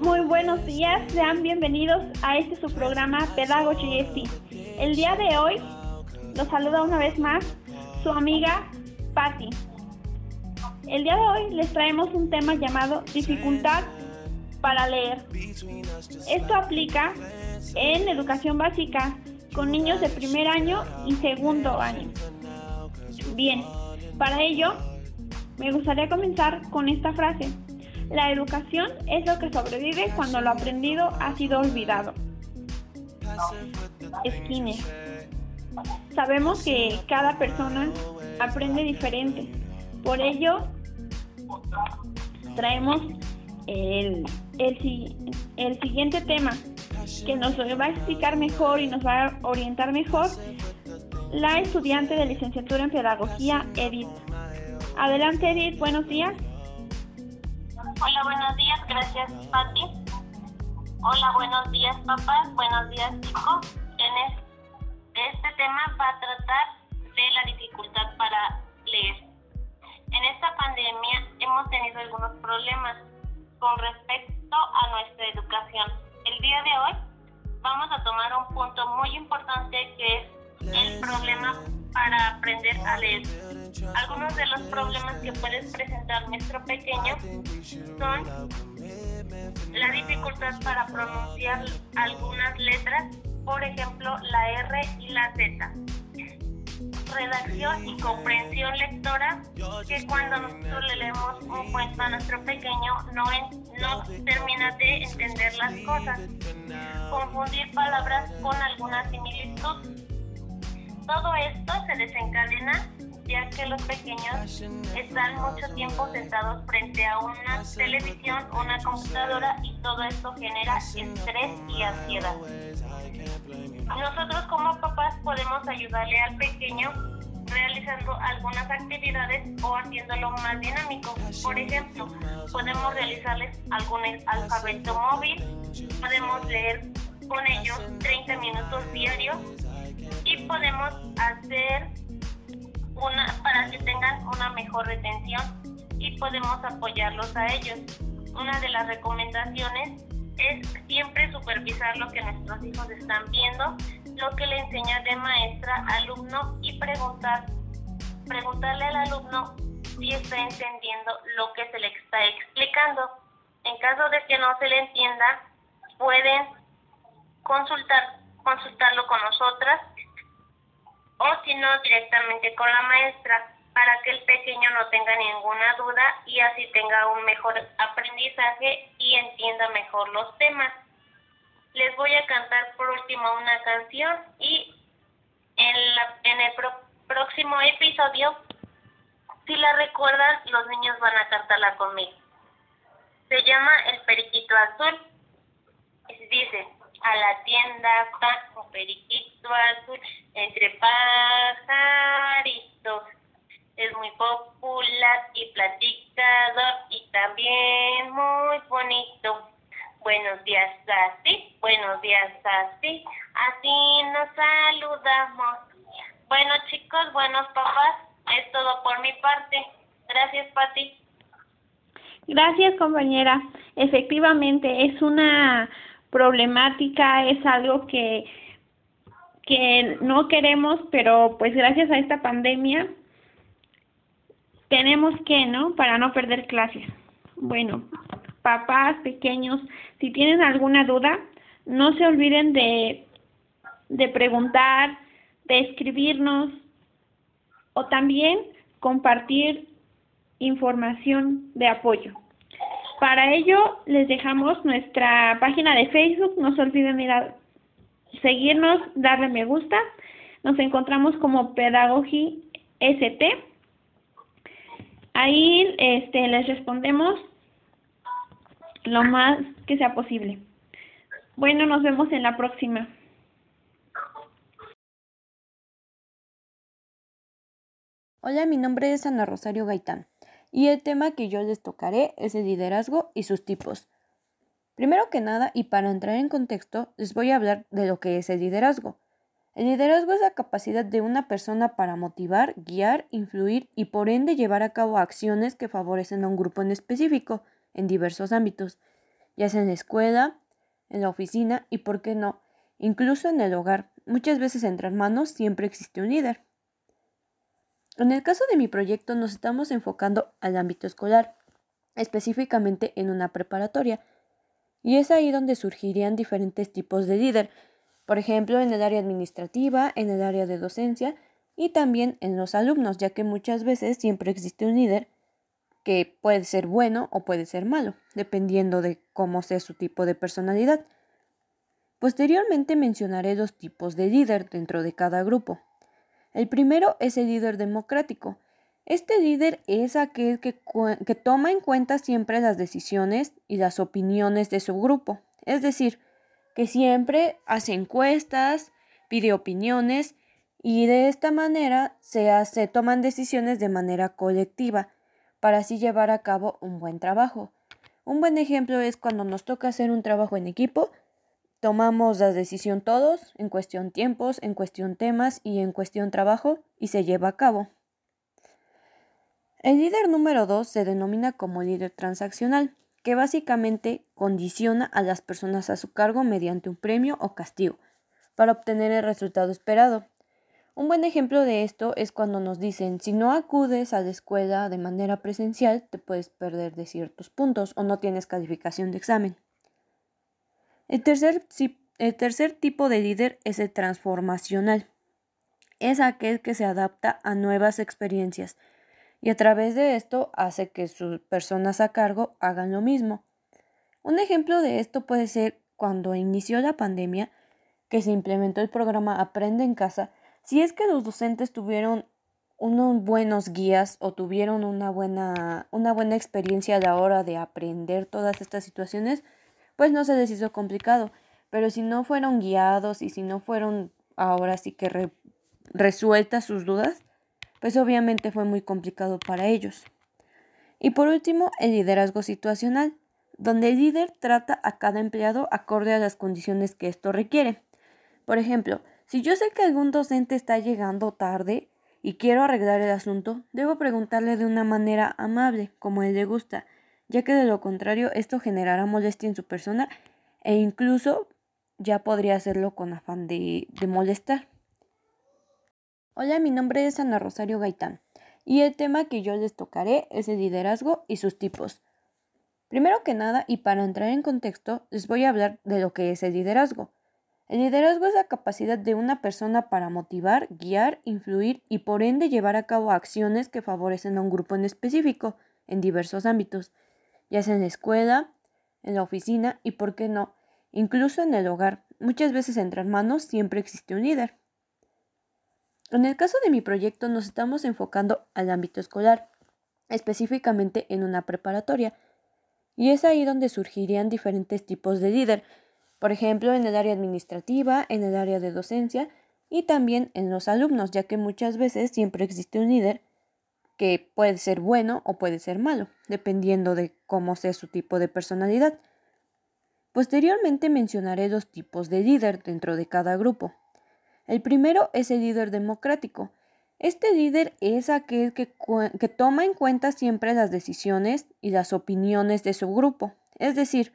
Muy buenos días, sean bienvenidos a este su programa Pedagogy GST. El día de hoy los saluda una vez más su amiga Patti. El día de hoy les traemos un tema llamado dificultad para leer. Esto aplica en educación básica con niños de primer año y segundo año. Bien, para ello me gustaría comenzar con esta frase. La educación es lo que sobrevive cuando lo aprendido ha sido olvidado. Skinner. Sabemos que cada persona aprende diferente. Por ello, traemos el, el, siguiente tema que nos va a explicar mejor y nos va a orientar mejor la estudiante de licenciatura en pedagogía, Edith. Adelante, Edith, buenos días. Hola, buenos días, gracias, Pati. Hola, buenos días, papás, buenos días, chicos. En este tema va a tratar de la dificultad para leer. En esta pandemia hemos tenido algunos problemas con respecto a nuestra educación. El día de hoy vamos a tomar un punto muy importante que es el problema para aprender a leer. Algunos de los problemas que puede presentar nuestro pequeño son la dificultad para pronunciar algunas letras, por ejemplo la R y la Z. Redacción y comprensión lectora, que cuando nosotros le leemos un cuento a nuestro pequeño no, no termina de entender las cosas. Confundir palabras con alguna similitud todo esto se desencadena ya que los pequeños están mucho tiempo sentados frente a una televisión, una computadora y todo esto genera estrés y ansiedad. Nosotros como papás podemos ayudarle al pequeño realizando algunas actividades o haciéndolo más dinámico. Por ejemplo, podemos realizarles algún alfabeto móvil, podemos leer con ellos 30 minutos diarios podemos hacer una para que tengan una mejor retención y podemos apoyarlos a ellos. Una de las recomendaciones es siempre supervisar lo que nuestros hijos están viendo, lo que le enseña de maestra, alumno y preguntar, preguntarle al alumno si está entendiendo lo que se le está explicando. En caso de que no se le entienda, pueden consultar, consultarlo con nosotras o si no directamente con la maestra para que el pequeño no tenga ninguna duda y así tenga un mejor aprendizaje y entienda mejor los temas. Les voy a cantar por último una canción y en, la, en el próximo episodio, si la recuerdan, los niños van a cantarla conmigo. Se llama El Periquito Azul. Dice, a la tienda un periquito azul entre pajaritos. Es muy popular y platicador y también muy bonito. Buenos días así, buenos días así, así nos saludamos. Bueno chicos, buenos papás, es todo por mi parte. Gracias Pati. Gracias compañera. Efectivamente, es una problemática, es algo que, que no queremos, pero pues gracias a esta pandemia tenemos que, ¿no? Para no perder clases. Bueno, papás pequeños, si tienen alguna duda, no se olviden de, de preguntar, de escribirnos o también compartir información de apoyo. Para ello les dejamos nuestra página de Facebook, no se olviden ir a seguirnos, darle me gusta. Nos encontramos como Pedagogy ST. Ahí este, les respondemos lo más que sea posible. Bueno, nos vemos en la próxima. Hola, mi nombre es Ana Rosario Gaitán y el tema que yo les tocaré es el liderazgo y sus tipos. Primero que nada, y para entrar en contexto, les voy a hablar de lo que es el liderazgo. El liderazgo es la capacidad de una persona para motivar, guiar, influir y por ende llevar a cabo acciones que favorecen a un grupo en específico, en diversos ámbitos, ya sea en la escuela, en la oficina y, ¿por qué no?, incluso en el hogar. Muchas veces entre hermanos siempre existe un líder. En el caso de mi proyecto nos estamos enfocando al ámbito escolar, específicamente en una preparatoria, y es ahí donde surgirían diferentes tipos de líder, por ejemplo, en el área administrativa, en el área de docencia y también en los alumnos, ya que muchas veces siempre existe un líder que puede ser bueno o puede ser malo, dependiendo de cómo sea su tipo de personalidad. Posteriormente mencionaré dos tipos de líder dentro de cada grupo. El primero es el líder democrático. Este líder es aquel que, que, toma en cuenta siempre las decisiones y las opiniones de su grupo, es decir, que siempre hace encuestas, pide opiniones y de esta manera se, toman decisiones de manera colectiva para así llevar a cabo un buen trabajo. Un buen ejemplo es cuando nos toca hacer un trabajo en equipo, tomamos la decisión todos, en cuestión tiempos, en cuestión temas y en cuestión trabajo, y se lleva a cabo. El líder número 2 se denomina como líder transaccional, que básicamente condiciona a las personas a su cargo mediante un premio o castigo, para obtener el resultado esperado. Un buen ejemplo de esto es cuando nos dicen, si no acudes a la escuela de manera presencial, te puedes perder de ciertos puntos o no tienes calificación de examen. El tercer, el tercer tipo de líder es el transformacional. Es aquel que se adapta a nuevas experiencias y a través de esto hace que sus personas a cargo hagan lo mismo. Un ejemplo de esto puede ser cuando inició la pandemia, que se implementó el programa Aprende en casa, si es que los docentes tuvieron unos buenos guías o tuvieron una buena, una buena experiencia a la hora de aprender todas estas situaciones, pues no se les hizo complicado. Pero si no fueron guiados y si no fueron ahora sí que resueltas sus dudas, pues obviamente fue muy complicado para ellos. Y por último, el liderazgo situacional, donde el líder trata a cada empleado acorde a las condiciones que esto requiere. Por ejemplo, si yo sé que algún docente está llegando tarde y quiero arreglar el asunto, debo preguntarle de una manera amable, como él le gusta, ya que de lo contrario esto generará molestia en su persona e incluso ya podría hacerlo con afán de, de molestar. Hola, mi nombre es Ana Rosario Gaitán y el tema que yo les tocaré es el liderazgo y sus tipos. Primero que nada, y para entrar en contexto, les voy a hablar de lo que es el liderazgo. El liderazgo es la capacidad de una persona para motivar, guiar, influir y por ende llevar a cabo acciones que favorecen a un grupo en específico en diversos ámbitos, ya sea en la escuela, en la oficina y, por qué no, incluso en el hogar. Muchas veces entre hermanos siempre existe un líder. En el caso de mi proyecto nos estamos enfocando al ámbito escolar, específicamente en una preparatoria, y es ahí donde surgirían diferentes tipos de líder, por ejemplo, en el área administrativa, en el área de docencia y también en los alumnos, ya que muchas veces siempre existe un líder que puede ser bueno o puede ser malo, dependiendo de cómo sea su tipo de personalidad. Posteriormente mencionaré dos tipos de líder dentro de cada grupo. El primero es el líder democrático. Este líder es aquel que, que, toma en cuenta siempre las decisiones y las opiniones de su grupo, es decir,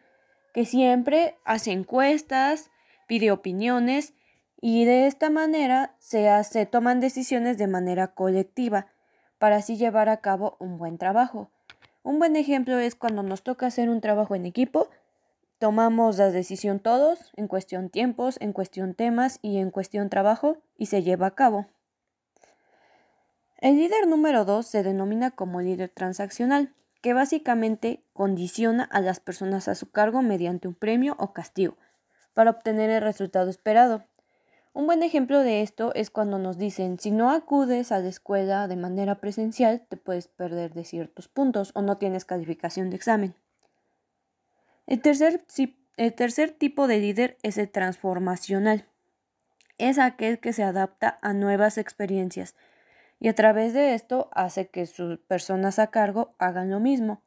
que siempre hace encuestas, pide opiniones y de esta manera se, hace, toman decisiones de manera colectiva para así llevar a cabo un buen trabajo. Un buen ejemplo es cuando nos toca hacer un trabajo en equipo, tomamos la decisión todos, en cuestión tiempos, en cuestión temas y en cuestión trabajo, y se lleva a cabo. El líder número 2 se denomina como líder transaccional que básicamente condiciona a las personas a su cargo mediante un premio o castigo para obtener el resultado esperado. Un buen ejemplo de esto es cuando nos dicen, si no acudes a la escuela de manera presencial, te puedes perder de ciertos puntos o no tienes calificación de examen. El tercer, el tercer tipo de líder es el transformacional. Es aquel que se adapta a nuevas experiencias y a través de esto hace que sus personas a cargo hagan lo mismo.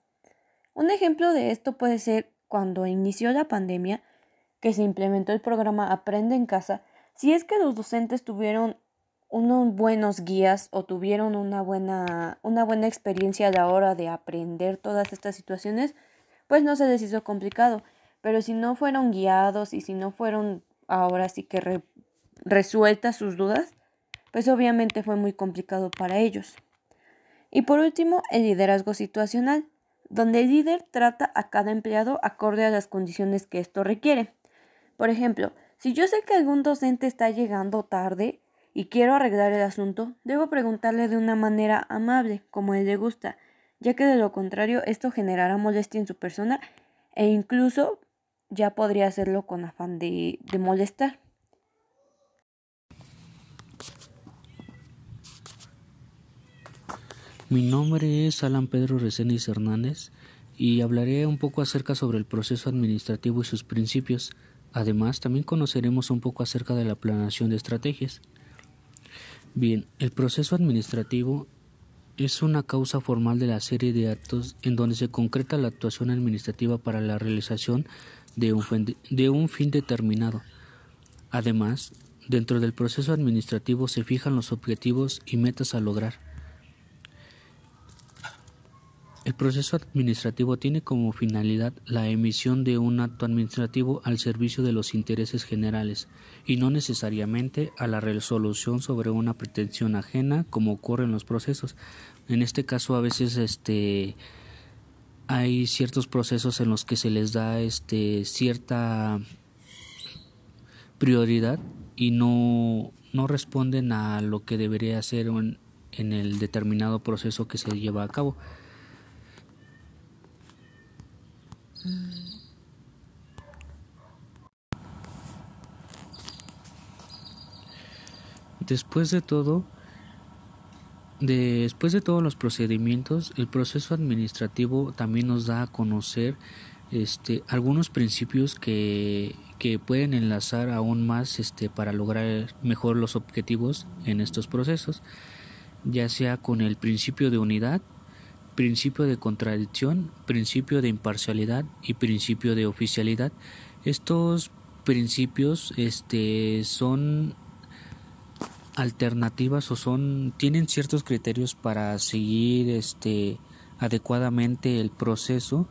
Un ejemplo de esto puede ser cuando inició la pandemia, que se implementó el programa Aprende en casa, si es que los docentes tuvieron unos buenos guías o tuvieron una buena, una buena experiencia a la hora de aprender todas estas situaciones, pues no se les hizo complicado. Pero si no fueron guiados y si no fueron ahora sí que resueltas sus dudas, pues obviamente fue muy complicado para ellos. Y por último, el liderazgo situacional, donde el líder trata a cada empleado acorde a las condiciones que esto requiere. Por ejemplo, si yo sé que algún docente está llegando tarde y quiero arreglar el asunto, debo preguntarle de una manera amable, como a él le gusta, ya que de lo contrario esto generará molestia en su persona e incluso ya podría hacerlo con afán de, de molestar. Mi nombre es Alan Pedro Reséndiz Hernández y hablaré un poco acerca sobre el proceso administrativo y sus principios. Además, también conoceremos un poco acerca de la planeación de estrategias. Bien, el proceso administrativo es una causa formal de la serie de actos en donde se concreta la actuación administrativa para la realización de un, fin, de un fin determinado. Además, dentro del proceso administrativo se fijan los objetivos y metas a lograr. El proceso administrativo tiene como finalidad la emisión de un acto administrativo al servicio de los intereses generales y no necesariamente a la resolución sobre una pretensión ajena como ocurre en los procesos. En este caso a veces este hay ciertos procesos en los que se les da este cierta prioridad y no, no responden a lo que debería ser en el determinado proceso que se lleva a cabo. Después de todo, después de todos los procedimientos, el proceso administrativo también nos da a conocer este, algunos principios que, pueden enlazar aún más este, para lograr mejor los objetivos en estos procesos, ya sea con el principio de unidad, principio de contradicción, principio de imparcialidad y principio de oficialidad. Estos principios este, son alternativas o son tienen ciertos criterios para seguir este adecuadamente el proceso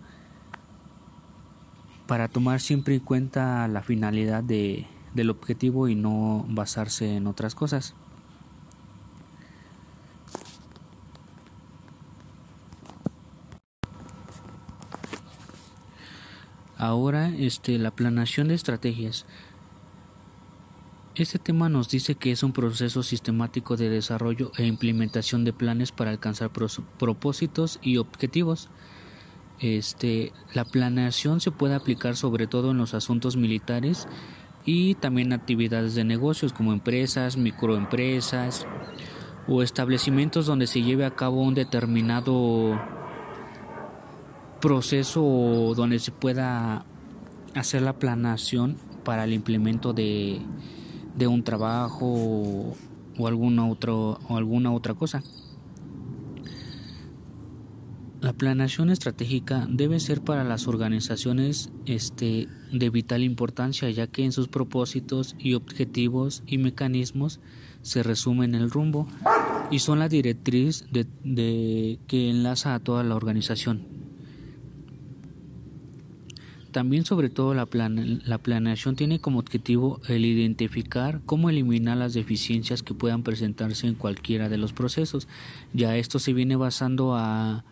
para tomar siempre en cuenta la finalidad de, del objetivo y no basarse en otras cosas. Ahora, este, la planeación de estrategias. Este tema nos dice que es un proceso sistemático de desarrollo e implementación de planes para alcanzar propósitos y objetivos. Este, la planeación se puede aplicar sobre todo en los asuntos militares y también actividades de negocios como empresas, microempresas o establecimientos donde se lleve a cabo un determinado proceso donde se pueda hacer la planación para el implemento de, de un trabajo o alguna otro, o alguna otra cosa. La planeación estratégica debe ser para las organizaciones este, de vital importancia ya que en sus propósitos y objetivos y mecanismos se resumen el rumbo y son la directriz de, de que enlaza a toda la organización. También sobre todo la, la planeación tiene como objetivo el identificar cómo eliminar las deficiencias que puedan presentarse en cualquiera de los procesos. Ya esto se viene basando a,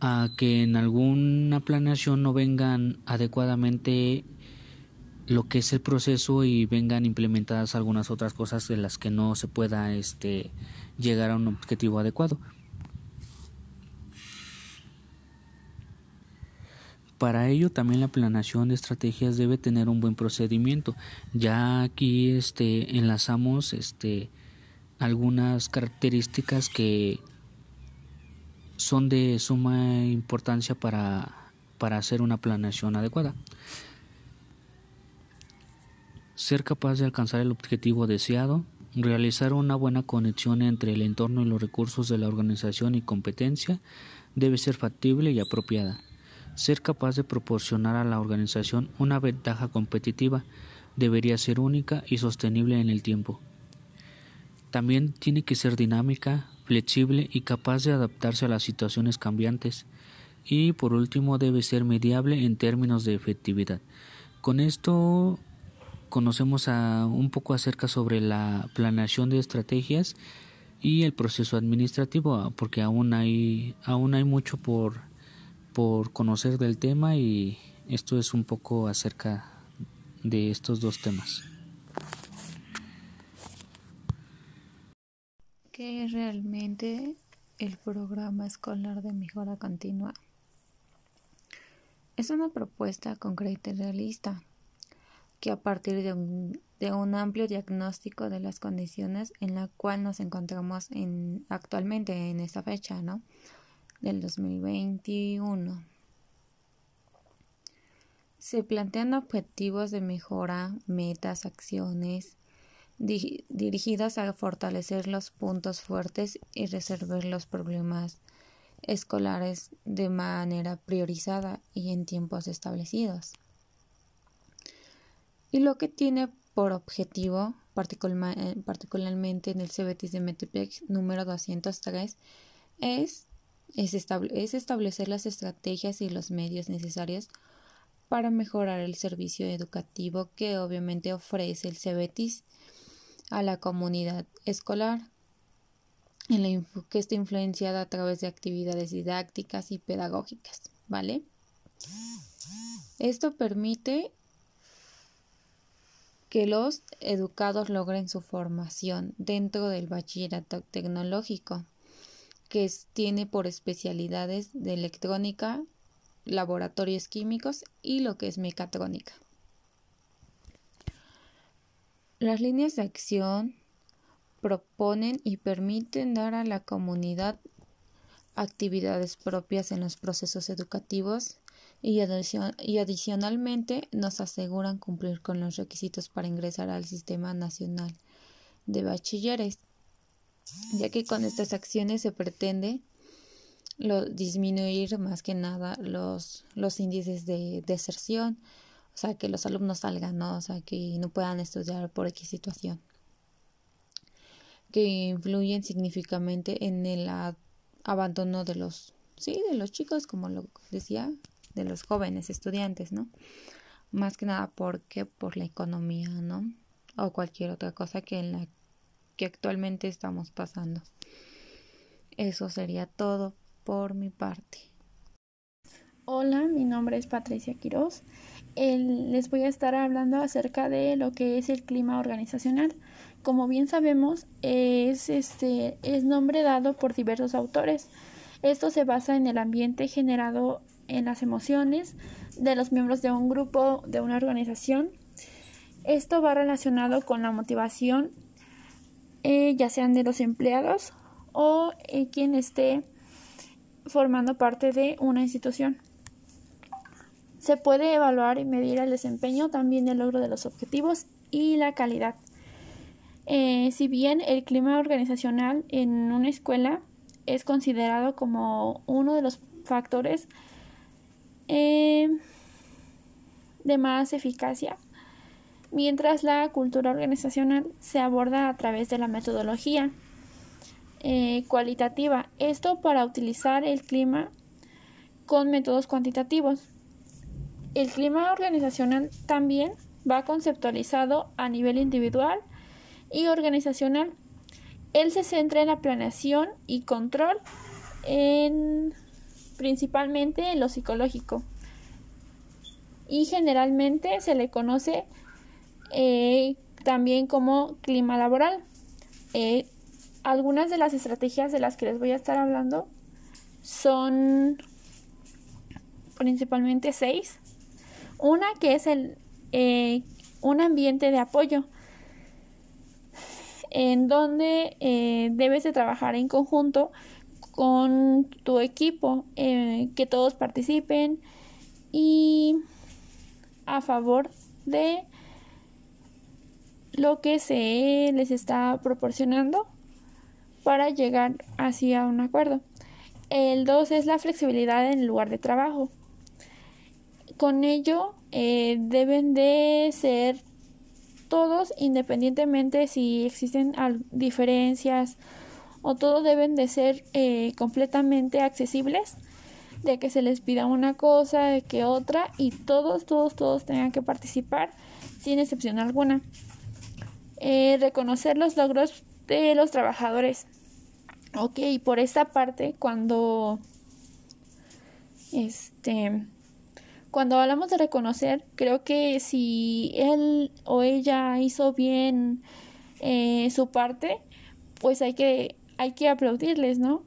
a que en alguna planeación no vengan adecuadamente lo que es el proceso y vengan implementadas algunas otras cosas de las que no se pueda este llegar a un objetivo adecuado. Para ello también la planeación de estrategias debe tener un buen procedimiento. Ya aquí este enlazamos este algunas características que son de suma importancia para, para hacer una planeación adecuada. Ser capaz de alcanzar el objetivo deseado, realizar una buena conexión entre el entorno y los recursos de la organización y competencia debe ser factible y apropiada. Ser capaz de proporcionar a la organización una ventaja competitiva debería ser única y sostenible en el tiempo. También tiene que ser dinámica, flexible y capaz de adaptarse a las situaciones cambiantes. y por último debe ser mediable en términos de efectividad. Con esto conocemos un poco acerca sobre la planeación de estrategias y el proceso administrativo porque aún hay aún hay mucho por por conocer del tema y esto es un poco acerca de estos dos temas. ¿Qué es realmente el programa escolar de mejora continua? Es una propuesta concreta y realista que a partir de un, de un amplio diagnóstico de las condiciones en la cual nos encontramos en, actualmente en esta fecha, ¿no? Del 2021. Se plantean objetivos de mejora, metas, acciones dirigidas a fortalecer los puntos fuertes y resolver los problemas escolares de manera priorizada y en tiempos establecidos. Y lo que tiene por objetivo, eh, particularmente en el CBT de Metepec número 203, es, es, es establecer las estrategias y los medios necesarios para mejorar el servicio educativo que obviamente ofrece el CBT a la comunidad escolar en la que está influenciada a través de actividades didácticas y pedagógicas, ¿vale? Esto permite que los educados logren su formación dentro del bachillerato tecnológico, que tiene por especialidades de electrónica, laboratorios químicos y lo que es mecatrónica. Las líneas de acción proponen y permiten dar a la comunidad actividades propias en los procesos educativos y, adicionalmente nos aseguran cumplir con los requisitos para ingresar al Sistema Nacional de Bachilleres, ya que con estas acciones se pretende disminuir más que nada los, los índices de deserción, o sea, que los alumnos salgan, ¿no? o sea, que no puedan estudiar por X situación que influyen significativamente en el abandono de los, sí, de los chicos, como lo decía, de los jóvenes estudiantes, ¿no? Más que nada porque por la economía, ¿no? O cualquier otra cosa que en la que actualmente estamos pasando. Eso sería todo por mi parte. Hola, mi nombre es Patricia Quiroz. les voy a estar hablando acerca de lo que es el clima organizacional como bien sabemos, es, este, es nombre dado por diversos autores. Esto se basa en el ambiente generado en las emociones de los miembros de un grupo, de una organización. Esto va relacionado con la motivación, eh, ya sean de los empleados o eh, quien esté formando parte de una institución. Se puede evaluar y medir el desempeño, también el logro de los objetivos y la calidad. Eh, si bien el clima organizacional en una escuela es considerado como uno de los factores de más eficacia, mientras la cultura organizacional se aborda a través de la metodología eh, cualitativa. Esto para utilizar el clima con métodos cuantitativos. El clima organizacional también va conceptualizado a nivel individual y organizacional. Él se centra en la planeación y control, en, principalmente en lo psicológico. Y generalmente se le conoce eh, también como clima laboral. Eh, algunas de las estrategias de las que les voy a estar hablando son principalmente seis. Una que es el, eh, un ambiente de apoyo en donde debes de trabajar en conjunto con tu equipo, eh, que todos participen y a favor de lo que se les está proporcionando para llegar hacia un acuerdo. El 2 es la flexibilidad en el lugar de trabajo. Con ello eh, deben de ser todos, independientemente si existen diferencias o todos deben de ser eh, completamente accesibles de que se les pida una cosa, de que otra, y todos, todos, todos tengan que participar sin excepción alguna. Eh, reconocer los logros de los trabajadores. Ok, por esta parte, cuando este cuando hablamos de reconocer, creo que si él o ella hizo bien eh, su parte, pues hay que, hay que aplaudirles, ¿no?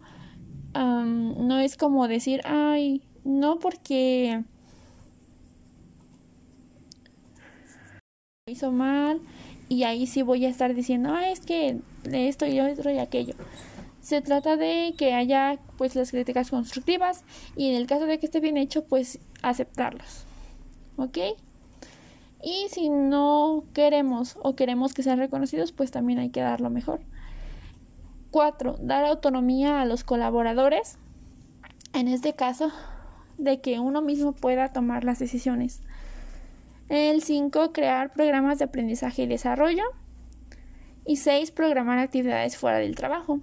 no es como decir, ay, no porque hizo mal y ahí sí voy a estar diciendo, ah, es que esto y otro y aquello. Se trata de que haya pues las críticas constructivas y en el caso de que esté bien hecho pues aceptarlos. ¿Ok? Y si no queremos o queremos que sean reconocidos pues también hay que dar lo mejor. 4. Dar autonomía a los colaboradores. En este caso, de que uno mismo pueda tomar las decisiones. El 5. Crear programas de aprendizaje y desarrollo. Y 6. Programar actividades fuera del trabajo.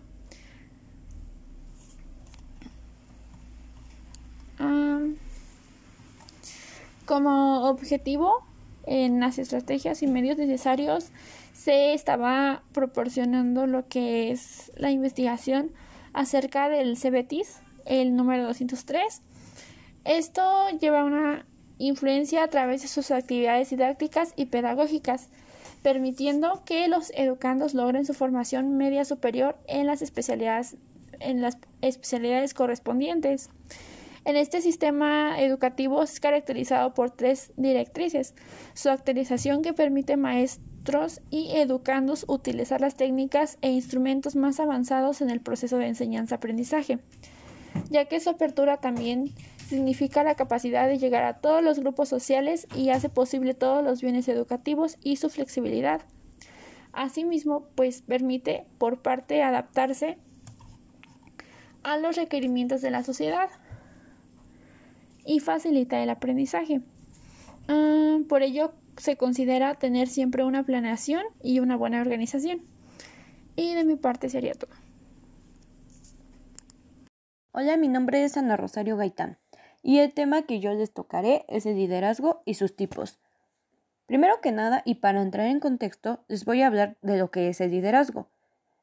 como objetivo en las estrategias y medios necesarios se estaba proporcionando lo que es la investigación acerca del CBTIS, el número 203. Esto lleva una influencia a través de sus actividades didácticas y pedagógicas, permitiendo que los educandos logren su formación media superior en las especialidades, en las especialidades correspondientes. En este sistema educativo es caracterizado por tres directrices. Su actualización que permite maestros y educandos utilizar las técnicas e instrumentos más avanzados en el proceso de enseñanza-aprendizaje, ya que su apertura también significa la capacidad de llegar a todos los grupos sociales y hace posible todos los bienes educativos y su flexibilidad. Asimismo, pues permite por parte adaptarse a los requerimientos de la sociedad y facilita el aprendizaje. Ah, por ello se considera tener siempre una planeación y una buena organización. Y de mi parte sería todo. Hola, mi nombre es Ana Rosario Gaitán y el tema que yo les tocaré es el liderazgo y sus tipos. Primero que nada, y para entrar en contexto, les voy a hablar de lo que es el liderazgo.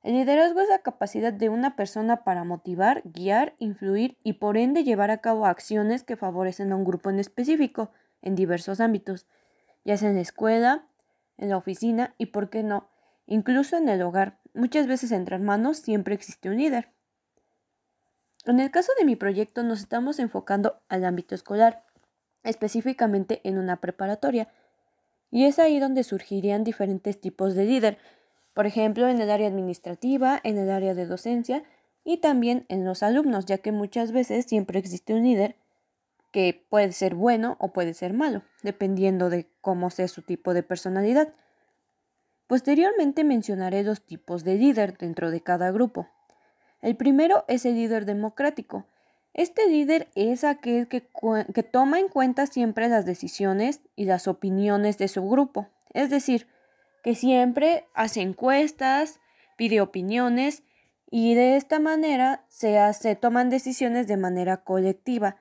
El liderazgo es la capacidad de una persona para motivar, guiar, influir y por ende llevar a cabo acciones que favorecen a un grupo en específico en diversos ámbitos, ya sea en la escuela, en la oficina y, por qué no, incluso en el hogar. Muchas veces entre hermanos siempre existe un líder. En el caso de mi proyecto nos estamos enfocando al ámbito escolar, específicamente en una preparatoria, y es ahí donde surgirían diferentes tipos de líder, por ejemplo, en el área administrativa, en el área de docencia y también en los alumnos, ya que muchas veces siempre existe un líder que puede ser bueno o puede ser malo, dependiendo de cómo sea su tipo de personalidad. Posteriormente mencionaré dos tipos de líder dentro de cada grupo. El primero es el líder democrático. Este líder es aquel que, que toma en cuenta siempre las decisiones y las opiniones de su grupo, es decir, que siempre hace encuestas, pide opiniones y de esta manera se, hace, toman decisiones de manera colectiva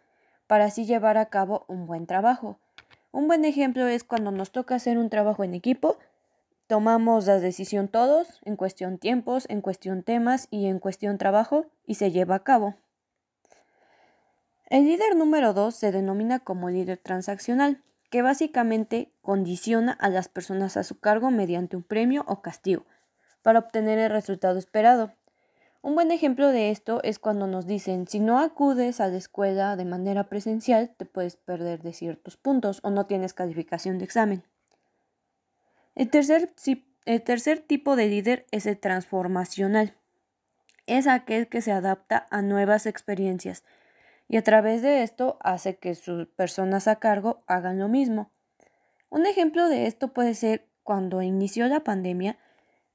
para así llevar a cabo un buen trabajo. Un buen ejemplo es cuando nos toca hacer un trabajo en equipo, tomamos la decisión todos, en cuestión tiempos, en cuestión temas y en cuestión trabajo, y se lleva a cabo. El líder número 2 se denomina como líder transaccional que básicamente condiciona a las personas a su cargo mediante un premio o castigo para obtener el resultado esperado. Un buen ejemplo de esto es cuando nos dicen si no acudes a la escuela de manera presencial te puedes perder de ciertos puntos o no tienes calificación de examen. El tercer, el tercer tipo de líder es el transformacional. Es aquel que se adapta a nuevas experiencias y a través de esto hace que sus personas a cargo hagan lo mismo. Un ejemplo de esto puede ser cuando inició la pandemia,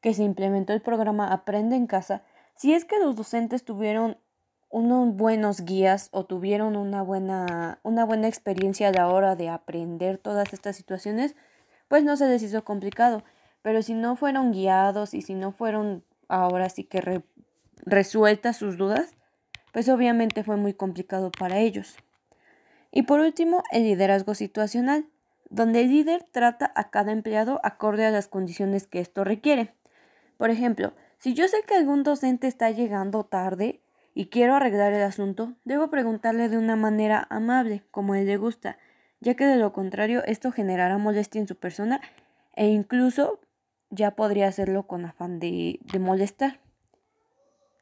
que se implementó el programa Aprende en casa, si es que los docentes tuvieron unos buenos guías o tuvieron una buena, una buena experiencia a la hora de aprender todas estas situaciones, pues no se les hizo complicado. Pero si no fueron guiados y si no fueron ahora sí que resueltas sus dudas, pues obviamente fue muy complicado para ellos. Y por último, el liderazgo situacional, donde el líder trata a cada empleado acorde a las condiciones que esto requiere. Por ejemplo, si yo sé que algún docente está llegando tarde y quiero arreglar el asunto, debo preguntarle de una manera amable, como a él le gusta, ya que de lo contrario esto generará molestia en su persona e incluso ya podría hacerlo con afán de, de molestar.